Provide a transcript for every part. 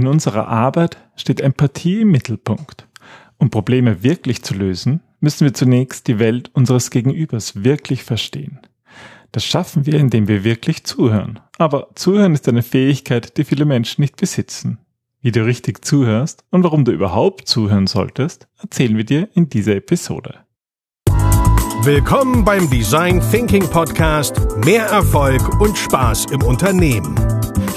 In unserer Arbeit steht Empathie im Mittelpunkt. Um Probleme wirklich zu lösen, müssen wir zunächst die Welt unseres Gegenübers wirklich verstehen. Das schaffen wir, indem wir wirklich zuhören. Aber zuhören ist eine Fähigkeit, die viele Menschen nicht besitzen. Wie du richtig zuhörst und warum du überhaupt zuhören solltest, erzählen wir dir in dieser Episode. Willkommen beim Design Thinking Podcast Mehr Erfolg und Spaß im Unternehmen.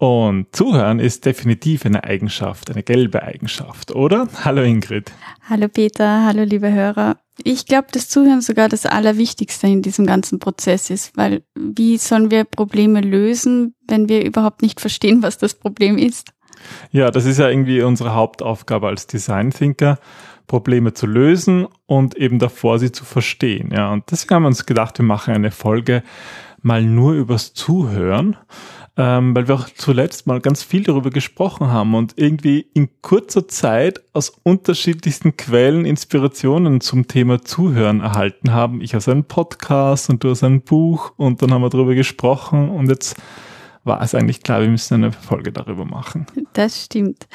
Und zuhören ist definitiv eine Eigenschaft, eine gelbe Eigenschaft, oder? Hallo Ingrid. Hallo Peter, hallo liebe Hörer. Ich glaube, das Zuhören sogar das Allerwichtigste in diesem ganzen Prozess ist, weil wie sollen wir Probleme lösen, wenn wir überhaupt nicht verstehen, was das Problem ist? Ja, das ist ja irgendwie unsere Hauptaufgabe als Design Thinker, Probleme zu lösen und eben davor sie zu verstehen. Ja, und deswegen haben wir uns gedacht, wir machen eine Folge mal nur übers Zuhören ähm, weil wir auch zuletzt mal ganz viel darüber gesprochen haben und irgendwie in kurzer Zeit aus unterschiedlichsten Quellen Inspirationen zum Thema Zuhören erhalten haben. Ich aus einem Podcast und du aus einem Buch und dann haben wir darüber gesprochen und jetzt war es eigentlich klar, wir müssen eine Folge darüber machen. Das stimmt.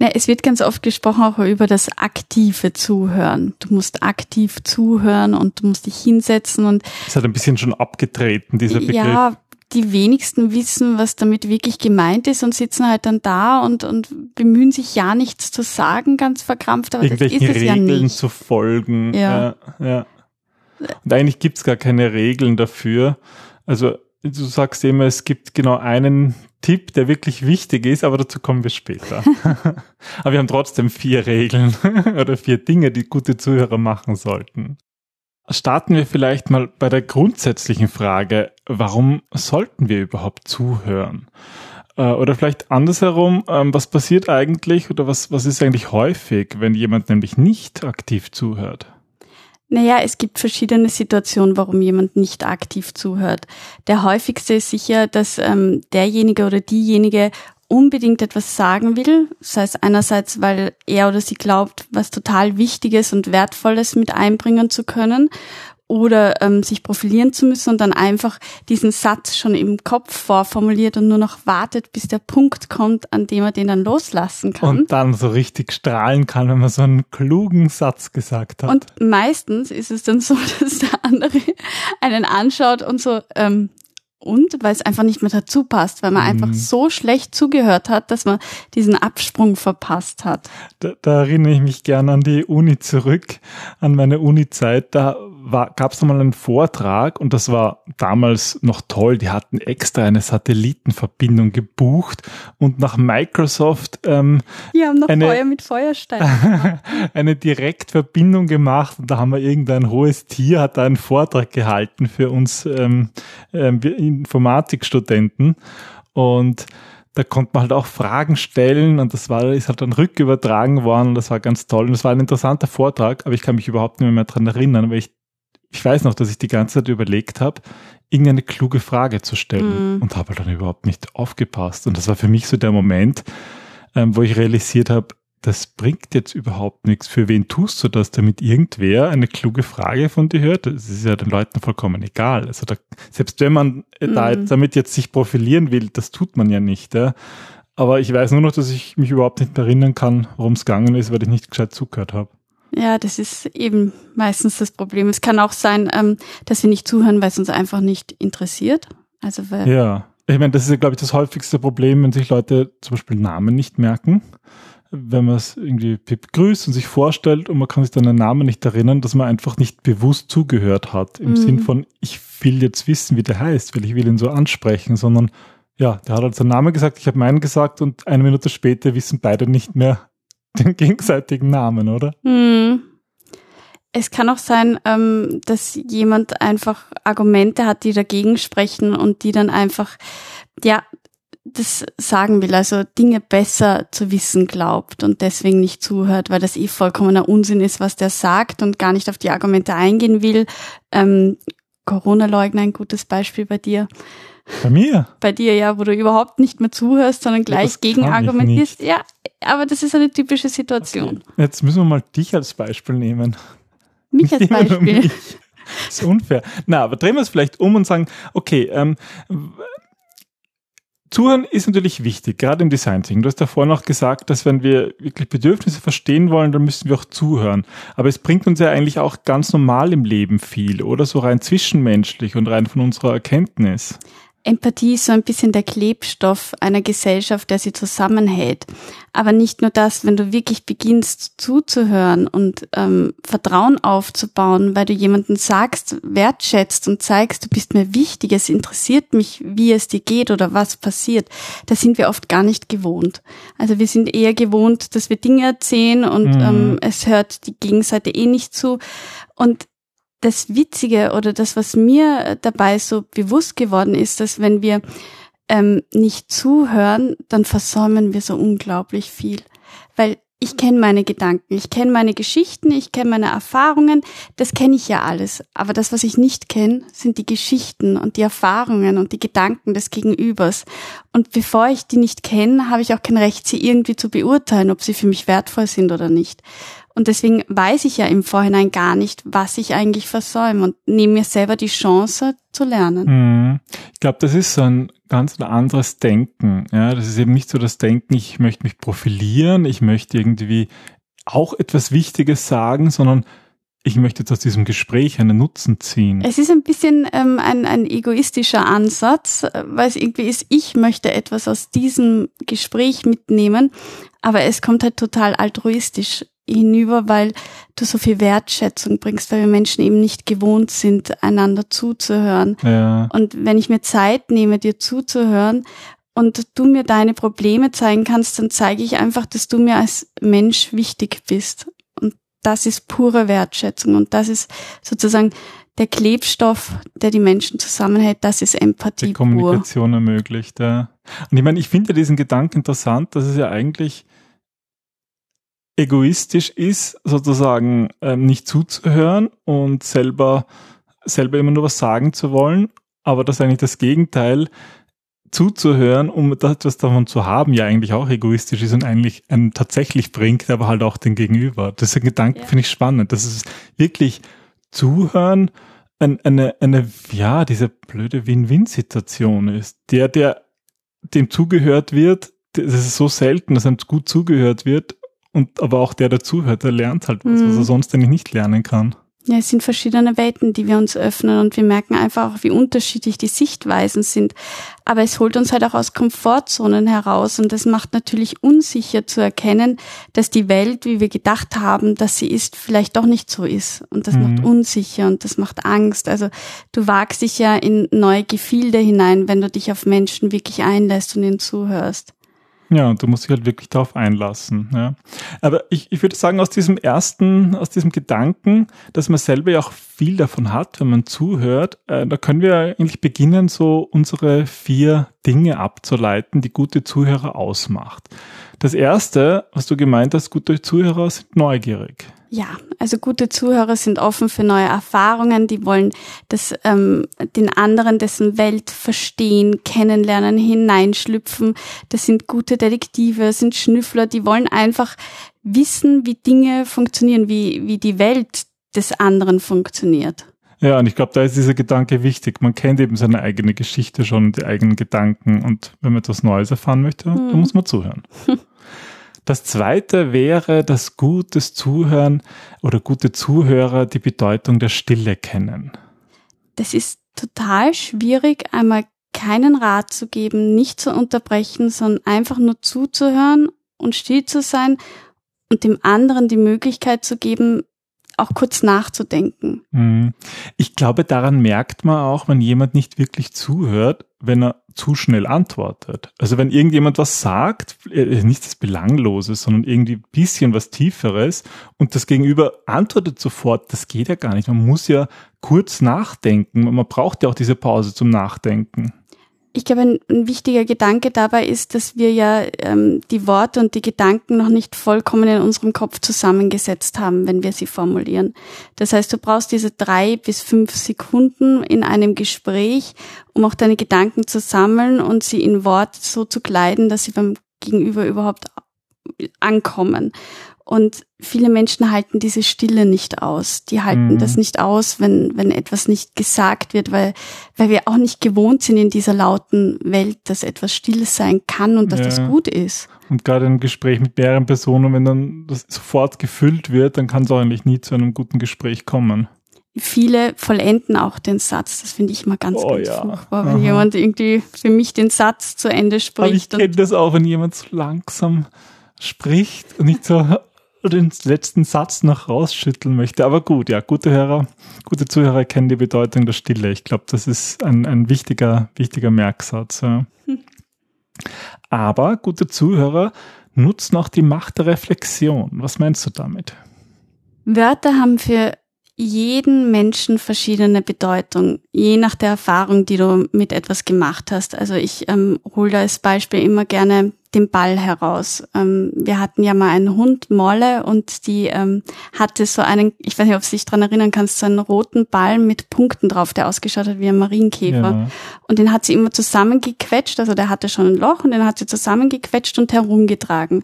Ja, es wird ganz oft gesprochen auch über das aktive Zuhören. Du musst aktiv zuhören und du musst dich hinsetzen und. Es hat ein bisschen schon abgetreten, dieser Begriff. Ja, die wenigsten wissen, was damit wirklich gemeint ist und sitzen halt dann da und, und bemühen sich ja nichts zu sagen, ganz verkrampft, aber das ist es Regeln ja nicht. zu folgen. Ja. ja, ja. Und eigentlich gibt's gar keine Regeln dafür. Also du sagst immer, es gibt genau einen Tipp, der wirklich wichtig ist, aber dazu kommen wir später. aber wir haben trotzdem vier Regeln oder vier Dinge, die gute Zuhörer machen sollten. Starten wir vielleicht mal bei der grundsätzlichen Frage, warum sollten wir überhaupt zuhören? Äh, oder vielleicht andersherum, ähm, was passiert eigentlich oder was, was ist eigentlich häufig, wenn jemand nämlich nicht aktiv zuhört? Naja, es gibt verschiedene Situationen, warum jemand nicht aktiv zuhört. Der häufigste ist sicher, dass ähm, derjenige oder diejenige unbedingt etwas sagen will, sei es einerseits, weil er oder sie glaubt, was total Wichtiges und Wertvolles mit einbringen zu können oder ähm, sich profilieren zu müssen und dann einfach diesen Satz schon im Kopf vorformuliert und nur noch wartet, bis der Punkt kommt, an dem er den dann loslassen kann. Und dann so richtig strahlen kann, wenn man so einen klugen Satz gesagt hat. Und meistens ist es dann so, dass der andere einen anschaut und so, ähm, und weil es einfach nicht mehr dazu passt, weil man mhm. einfach so schlecht zugehört hat, dass man diesen Absprung verpasst hat. Da, da erinnere ich mich gern an die Uni zurück, an meine Uni-Zeit. Da gab es mal einen Vortrag und das war damals noch toll. Die hatten extra eine Satellitenverbindung gebucht und nach Microsoft ähm, Die haben noch eine, Feuer mit Feuerstein eine Direktverbindung gemacht und da haben wir irgendein hohes Tier hat da einen Vortrag gehalten für uns ähm, ähm, Informatikstudenten. Und da konnte man halt auch Fragen stellen und das war, ist halt dann rückübertragen worden und das war ganz toll. Und das war ein interessanter Vortrag, aber ich kann mich überhaupt nicht mehr, mehr dran erinnern, weil ich, ich weiß noch, dass ich die ganze Zeit überlegt habe, irgendeine kluge Frage zu stellen mhm. und habe halt dann überhaupt nicht aufgepasst und das war für mich so der Moment, ähm, wo ich realisiert habe, das bringt jetzt überhaupt nichts. Für wen tust du das, damit irgendwer eine kluge Frage von dir hört? Das ist ja den Leuten vollkommen egal. Also da, selbst wenn man mhm. da, damit jetzt sich profilieren will, das tut man ja nicht. Ja? Aber ich weiß nur noch, dass ich mich überhaupt nicht erinnern kann, worum es gegangen ist, weil ich nicht gescheit zugehört habe. Ja, das ist eben meistens das Problem. Es kann auch sein, ähm, dass wir nicht zuhören, weil es uns einfach nicht interessiert. Also weil ja, ich meine, das ist ja, glaube ich, das häufigste Problem, wenn sich Leute zum Beispiel Namen nicht merken wenn man es irgendwie begrüßt und sich vorstellt und man kann sich dann den Namen nicht erinnern, dass man einfach nicht bewusst zugehört hat. Im mhm. Sinn von, ich will jetzt wissen, wie der heißt, weil ich will ihn so ansprechen, sondern ja, der hat halt seinen Namen gesagt, ich habe meinen gesagt und eine Minute später wissen beide nicht mehr den gegenseitigen Namen, oder? Mhm. Es kann auch sein, ähm, dass jemand einfach Argumente hat, die dagegen sprechen und die dann einfach, ja, das sagen will, also Dinge besser zu wissen glaubt und deswegen nicht zuhört, weil das eh vollkommener Unsinn ist, was der sagt und gar nicht auf die Argumente eingehen will. Ähm, Corona-Leugner, ein gutes Beispiel bei dir. Bei mir? Bei dir, ja, wo du überhaupt nicht mehr zuhörst, sondern gleich gegen argumentierst. Ja, aber das ist eine typische Situation. Okay. Jetzt müssen wir mal dich als Beispiel nehmen. Mich als Beispiel. Mich. Das ist unfair. Na, aber drehen wir es vielleicht um und sagen, okay, ähm, Zuhören ist natürlich wichtig, gerade im Design Thinking. Du hast davor noch gesagt, dass wenn wir wirklich Bedürfnisse verstehen wollen, dann müssen wir auch zuhören. Aber es bringt uns ja eigentlich auch ganz normal im Leben viel, oder so rein zwischenmenschlich und rein von unserer Erkenntnis. Empathie ist so ein bisschen der Klebstoff einer Gesellschaft, der sie zusammenhält. Aber nicht nur das, wenn du wirklich beginnst zuzuhören und ähm, Vertrauen aufzubauen, weil du jemanden sagst, wertschätzt und zeigst, du bist mir wichtig, es interessiert mich, wie es dir geht oder was passiert, das sind wir oft gar nicht gewohnt. Also wir sind eher gewohnt, dass wir Dinge erzählen und mhm. ähm, es hört die Gegenseite eh nicht zu. Und das Witzige oder das, was mir dabei so bewusst geworden ist, dass wenn wir ähm, nicht zuhören, dann versäumen wir so unglaublich viel. Weil ich kenne meine Gedanken, ich kenne meine Geschichten, ich kenne meine Erfahrungen, das kenne ich ja alles. Aber das, was ich nicht kenne, sind die Geschichten und die Erfahrungen und die Gedanken des Gegenübers. Und bevor ich die nicht kenne, habe ich auch kein Recht, sie irgendwie zu beurteilen, ob sie für mich wertvoll sind oder nicht. Und deswegen weiß ich ja im Vorhinein gar nicht, was ich eigentlich versäume und nehme mir selber die Chance zu lernen. Mhm. Ich glaube, das ist so ein ganz anderes Denken. Ja, das ist eben nicht so das Denken, ich möchte mich profilieren, ich möchte irgendwie auch etwas Wichtiges sagen, sondern ich möchte jetzt aus diesem Gespräch einen Nutzen ziehen. Es ist ein bisschen ähm, ein, ein egoistischer Ansatz, weil es irgendwie ist, ich möchte etwas aus diesem Gespräch mitnehmen, aber es kommt halt total altruistisch hinüber, weil du so viel Wertschätzung bringst, weil wir Menschen eben nicht gewohnt sind, einander zuzuhören. Ja. Und wenn ich mir Zeit nehme, dir zuzuhören und du mir deine Probleme zeigen kannst, dann zeige ich einfach, dass du mir als Mensch wichtig bist. Und das ist pure Wertschätzung und das ist sozusagen der Klebstoff, der die Menschen zusammenhält, das ist Empathie. Die Kommunikation pur. ermöglicht, ja. Und ich meine, ich finde diesen Gedanken interessant, dass es ja eigentlich egoistisch ist, sozusagen ähm, nicht zuzuhören und selber, selber immer nur was sagen zu wollen, aber dass eigentlich das Gegenteil zuzuhören, um etwas davon zu haben, ja eigentlich auch egoistisch ist und eigentlich einen tatsächlich bringt, aber halt auch den Gegenüber. Das ist ein Gedanke, ja. finde ich spannend. Das ist wirklich zuhören, eine, eine, eine, ja, diese blöde Win-Win-Situation ist. Der, der dem zugehört wird, das ist so selten, dass einem gut zugehört wird und aber auch der, der zuhört, der lernt halt was, mhm. was er sonst eigentlich nicht lernen kann. Ja, es sind verschiedene Welten, die wir uns öffnen und wir merken einfach auch, wie unterschiedlich die Sichtweisen sind. Aber es holt uns halt auch aus Komfortzonen heraus und das macht natürlich unsicher zu erkennen, dass die Welt, wie wir gedacht haben, dass sie ist, vielleicht doch nicht so ist. Und das mhm. macht unsicher und das macht Angst. Also du wagst dich ja in neue Gefilde hinein, wenn du dich auf Menschen wirklich einlässt und ihnen zuhörst. Ja, und du musst dich halt wirklich darauf einlassen. Ja. Aber ich, ich würde sagen, aus diesem ersten, aus diesem Gedanken, dass man selber ja auch viel davon hat, wenn man zuhört, äh, da können wir eigentlich beginnen, so unsere vier Dinge abzuleiten, die gute Zuhörer ausmacht. Das erste, was du gemeint hast, gute Zuhörer sind neugierig. Ja, also gute Zuhörer sind offen für neue Erfahrungen, die wollen das, ähm, den anderen, dessen Welt verstehen, kennenlernen, hineinschlüpfen. Das sind gute Detektive, sind Schnüffler, die wollen einfach wissen, wie Dinge funktionieren, wie, wie die Welt des anderen funktioniert. Ja, und ich glaube, da ist dieser Gedanke wichtig. Man kennt eben seine eigene Geschichte schon, die eigenen Gedanken. Und wenn man etwas Neues erfahren möchte, hm. dann muss man zuhören. Das zweite wäre, dass gutes Zuhören oder gute Zuhörer die Bedeutung der Stille kennen. Das ist total schwierig, einmal keinen Rat zu geben, nicht zu unterbrechen, sondern einfach nur zuzuhören und still zu sein und dem anderen die Möglichkeit zu geben, auch kurz nachzudenken. Mhm. Ich glaube, daran merkt man auch, wenn jemand nicht wirklich zuhört, wenn er zu schnell antwortet. Also wenn irgendjemand was sagt, äh, nichts Belangloses, sondern irgendwie bisschen was Tieferes und das Gegenüber antwortet sofort, das geht ja gar nicht. Man muss ja kurz nachdenken. Man braucht ja auch diese Pause zum Nachdenken. Ich glaube, ein, ein, wichtiger Gedanke dabei ist, dass wir ja ähm, die Worte und die Gedanken noch nicht vollkommen in unserem Kopf zusammengesetzt haben, wenn wir sie formulieren. Das heißt, du brauchst diese drei bis fünf Sekunden in einem Gespräch, um auch deine Gedanken zu sammeln und sie in Wort so zu kleiden, dass sie beim Gegenüber überhaupt ankommen. Und viele Menschen halten diese Stille nicht aus. Die halten mhm. das nicht aus, wenn, wenn etwas nicht gesagt wird, weil, weil wir auch nicht gewohnt sind in dieser lauten Welt, dass etwas still sein kann und dass ja. das gut ist. Und gerade im Gespräch mit mehreren Personen, wenn dann das sofort gefüllt wird, dann kann es auch eigentlich nie zu einem guten Gespräch kommen. Viele vollenden auch den Satz. Das finde ich immer ganz, oh, ganz ja. furchtbar, wenn Aha. jemand irgendwie für mich den Satz zu Ende spricht. Aber ich kenne das auch, wenn jemand so langsam spricht und nicht so den letzten Satz noch rausschütteln möchte. Aber gut, ja, gute Hörer, gute Zuhörer kennen die Bedeutung der Stille. Ich glaube, das ist ein, ein wichtiger, wichtiger Merksatz. Ja. Hm. Aber gute Zuhörer nutzen auch die Macht der Reflexion. Was meinst du damit? Wörter haben für jeden Menschen verschiedene Bedeutung, je nach der Erfahrung, die du mit etwas gemacht hast. Also ich ähm, hole da als Beispiel immer gerne den Ball heraus. Ähm, wir hatten ja mal einen Hund, Molle, und die ähm, hatte so einen, ich weiß nicht, ob du dich dran erinnern kannst, so einen roten Ball mit Punkten drauf, der ausgeschaut hat wie ein Marienkäfer. Ja. Und den hat sie immer zusammengequetscht, also der hatte schon ein Loch und den hat sie zusammengequetscht und herumgetragen.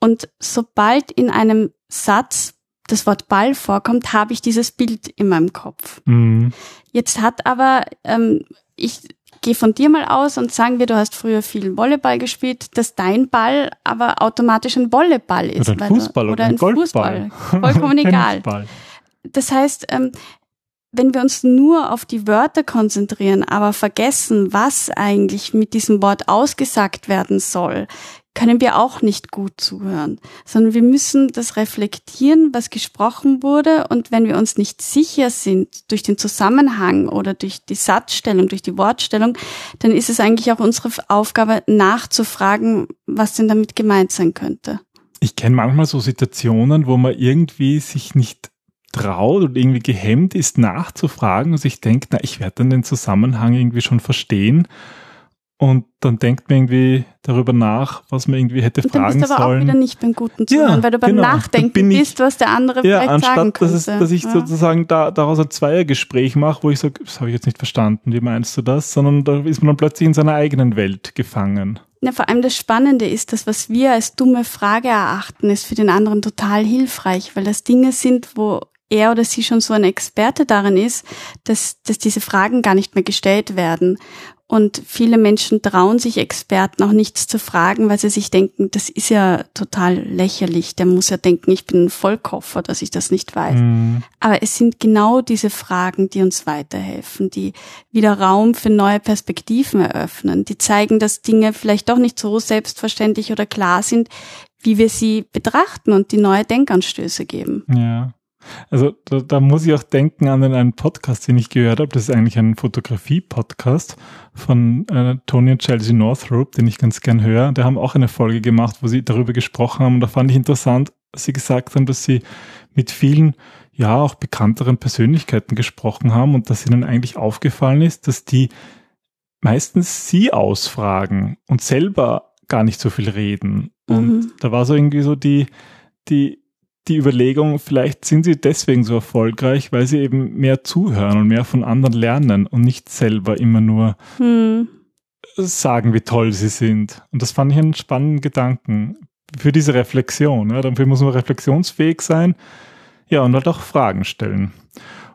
Und sobald in einem Satz das Wort Ball vorkommt, habe ich dieses Bild in meinem Kopf. Mhm. Jetzt hat aber, ähm, ich gehe von dir mal aus und sagen wir, du hast früher viel Volleyball gespielt, dass dein Ball aber automatisch ein Volleyball ist. Oder ein Fußball du, oder, ein, Golfball. Fußball. Vollkommen egal. Das heißt, ähm, wenn wir uns nur auf die Wörter konzentrieren, aber vergessen, was eigentlich mit diesem Wort ausgesagt werden soll, können wir auch nicht gut zuhören, sondern wir müssen das reflektieren, was gesprochen wurde. Und wenn wir uns nicht sicher sind durch den Zusammenhang oder durch die Satzstellung, durch die Wortstellung, dann ist es eigentlich auch unsere Aufgabe, nachzufragen, was denn damit gemeint sein könnte. Ich kenne manchmal so Situationen, wo man irgendwie sich nicht traut oder irgendwie gehemmt ist, nachzufragen und sich denkt, na, ich werde dann den Zusammenhang irgendwie schon verstehen. Und dann denkt man irgendwie darüber nach, was man irgendwie hätte und fragen sollen. Dann bist du aber sollen. auch wieder nicht beim guten Zuhören, ja, weil du beim genau. Nachdenken ich, bist, was der andere ja, vielleicht anstatt, sagen könnte. Dass, es, dass ich ja. sozusagen da, daraus ein Zweiergespräch mache, wo ich sage, das habe ich jetzt nicht verstanden, wie meinst du das? Sondern da ist man dann plötzlich in seiner eigenen Welt gefangen. Ja, vor allem das Spannende ist, dass was wir als dumme Frage erachten, ist für den anderen total hilfreich, weil das Dinge sind, wo er oder sie schon so ein Experte darin ist, dass, dass diese Fragen gar nicht mehr gestellt werden. Und viele Menschen trauen sich Experten auch nichts zu fragen, weil sie sich denken, das ist ja total lächerlich. Der muss ja denken, ich bin ein Vollkoffer, dass ich das nicht weiß. Mhm. Aber es sind genau diese Fragen, die uns weiterhelfen, die wieder Raum für neue Perspektiven eröffnen, die zeigen, dass Dinge vielleicht doch nicht so selbstverständlich oder klar sind, wie wir sie betrachten und die neue Denkanstöße geben. Ja. Also da, da, muss ich auch denken an einen Podcast, den ich gehört habe. Das ist eigentlich ein Fotografie-Podcast von äh, Tony und Chelsea Northrop, den ich ganz gern höre. Die haben auch eine Folge gemacht, wo sie darüber gesprochen haben. Und da fand ich interessant, dass sie gesagt haben, dass sie mit vielen, ja, auch bekannteren Persönlichkeiten gesprochen haben und dass ihnen eigentlich aufgefallen ist, dass die meistens sie ausfragen und selber gar nicht so viel reden. Und mhm. da war so irgendwie so die, die die Überlegung, vielleicht sind sie deswegen so erfolgreich, weil sie eben mehr zuhören und mehr von anderen lernen und nicht selber immer nur hm. sagen, wie toll sie sind. Und das fand ich einen spannenden Gedanken für diese Reflexion. Ja, dafür muss man reflexionsfähig sein. Ja, und halt auch Fragen stellen.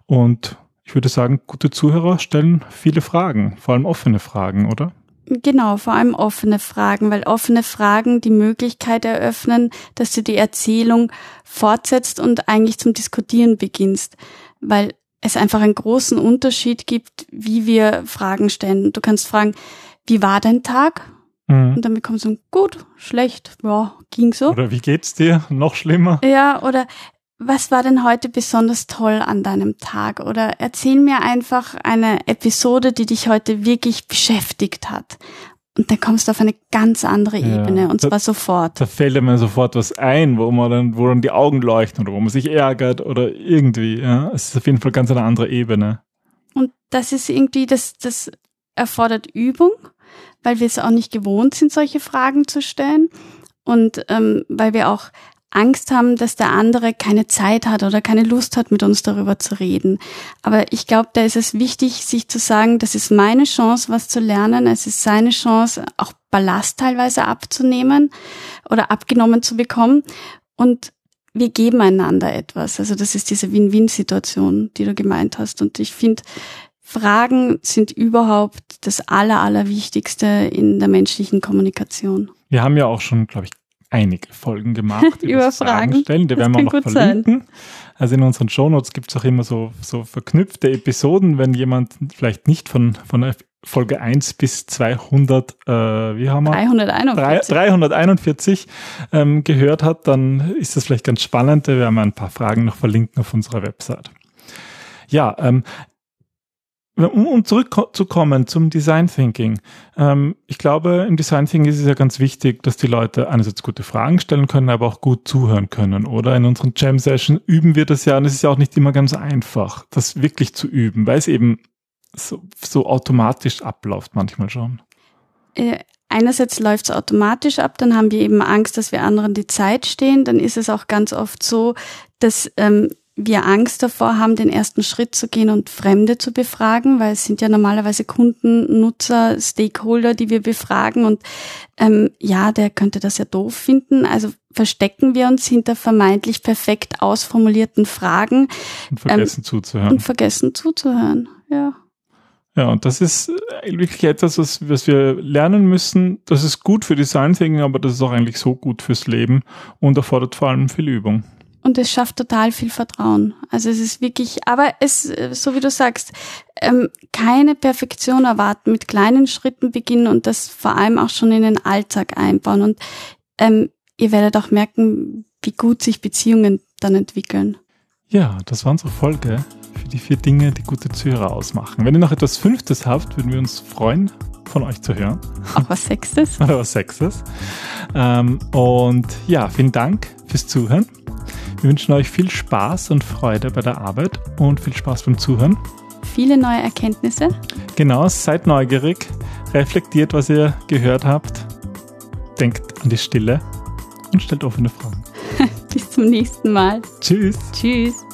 Und ich würde sagen, gute Zuhörer stellen viele Fragen, vor allem offene Fragen, oder? Genau, vor allem offene Fragen, weil offene Fragen die Möglichkeit eröffnen, dass du die Erzählung fortsetzt und eigentlich zum Diskutieren beginnst, weil es einfach einen großen Unterschied gibt, wie wir Fragen stellen. Du kannst fragen, wie war dein Tag? Mhm. Und dann bekommst du gut, schlecht, ja, ging so. Oder wie geht's dir? Noch schlimmer? Ja, oder was war denn heute besonders toll an deinem Tag? Oder erzähl mir einfach eine Episode, die dich heute wirklich beschäftigt hat. Und dann kommst du auf eine ganz andere Ebene ja, und zwar da, sofort. Da fällt mir sofort was ein, wo man dann, wo dann die Augen leuchten oder wo man sich ärgert oder irgendwie. Ja, es ist auf jeden Fall ganz eine andere Ebene. Und das ist irgendwie, das, das erfordert Übung weil wir es auch nicht gewohnt sind, solche Fragen zu stellen und ähm, weil wir auch Angst haben, dass der andere keine Zeit hat oder keine Lust hat, mit uns darüber zu reden. Aber ich glaube, da ist es wichtig, sich zu sagen, das ist meine Chance, was zu lernen. Es ist seine Chance, auch Ballast teilweise abzunehmen oder abgenommen zu bekommen. Und wir geben einander etwas. Also das ist diese Win-Win-Situation, die du gemeint hast. Und ich finde, Fragen sind überhaupt das Aller, Allerwichtigste in der menschlichen Kommunikation. Wir haben ja auch schon, glaube ich, einige Folgen gemacht über, über Fragen. Fragen stellen. Die das werden wir noch verlinken. Sein. Also in unseren Shownotes gibt es auch immer so, so verknüpfte Episoden, wenn jemand vielleicht nicht von, von Folge 1 bis 200, äh, wie haben wir? 341. 341 ähm, gehört hat, dann ist das vielleicht ganz spannend. Wir werden ein paar Fragen noch verlinken auf unserer Website. Ja, ähm, um, um zurückzukommen zum Design Thinking. Ähm, ich glaube, im Design Thinking ist es ja ganz wichtig, dass die Leute einerseits gute Fragen stellen können, aber auch gut zuhören können. Oder in unseren Jam Session üben wir das ja und es ist ja auch nicht immer ganz einfach, das wirklich zu üben, weil es eben so, so automatisch abläuft manchmal schon. Äh, einerseits läuft es automatisch ab, dann haben wir eben Angst, dass wir anderen die Zeit stehen. Dann ist es auch ganz oft so, dass ähm, wir Angst davor haben, den ersten Schritt zu gehen und Fremde zu befragen, weil es sind ja normalerweise Kunden, Nutzer, Stakeholder, die wir befragen und ähm, ja, der könnte das ja doof finden. Also verstecken wir uns hinter vermeintlich perfekt ausformulierten Fragen und vergessen ähm, zuzuhören. Und vergessen zuzuhören, ja. Ja, und das ist wirklich etwas, was, was wir lernen müssen. Das ist gut für Design Thinking, aber das ist auch eigentlich so gut fürs Leben und erfordert vor allem viel Übung und es schafft total viel Vertrauen. Also es ist wirklich, aber es, so wie du sagst, ähm, keine Perfektion erwarten, mit kleinen Schritten beginnen und das vor allem auch schon in den Alltag einbauen. Und ähm, ihr werdet auch merken, wie gut sich Beziehungen dann entwickeln. Ja, das war unsere Folge für die vier Dinge, die gute Zuhörer ausmachen. Wenn ihr noch etwas Fünftes habt, würden wir uns freuen, von euch zu hören. Auch was Sechstes. Oder was Sechstes. Ähm, und ja, vielen Dank fürs Zuhören. Wir wünschen euch viel Spaß und Freude bei der Arbeit und viel Spaß beim Zuhören. Viele neue Erkenntnisse. Genau, seid neugierig, reflektiert, was ihr gehört habt, denkt an die Stille und stellt offene Fragen. Bis zum nächsten Mal. Tschüss. Tschüss.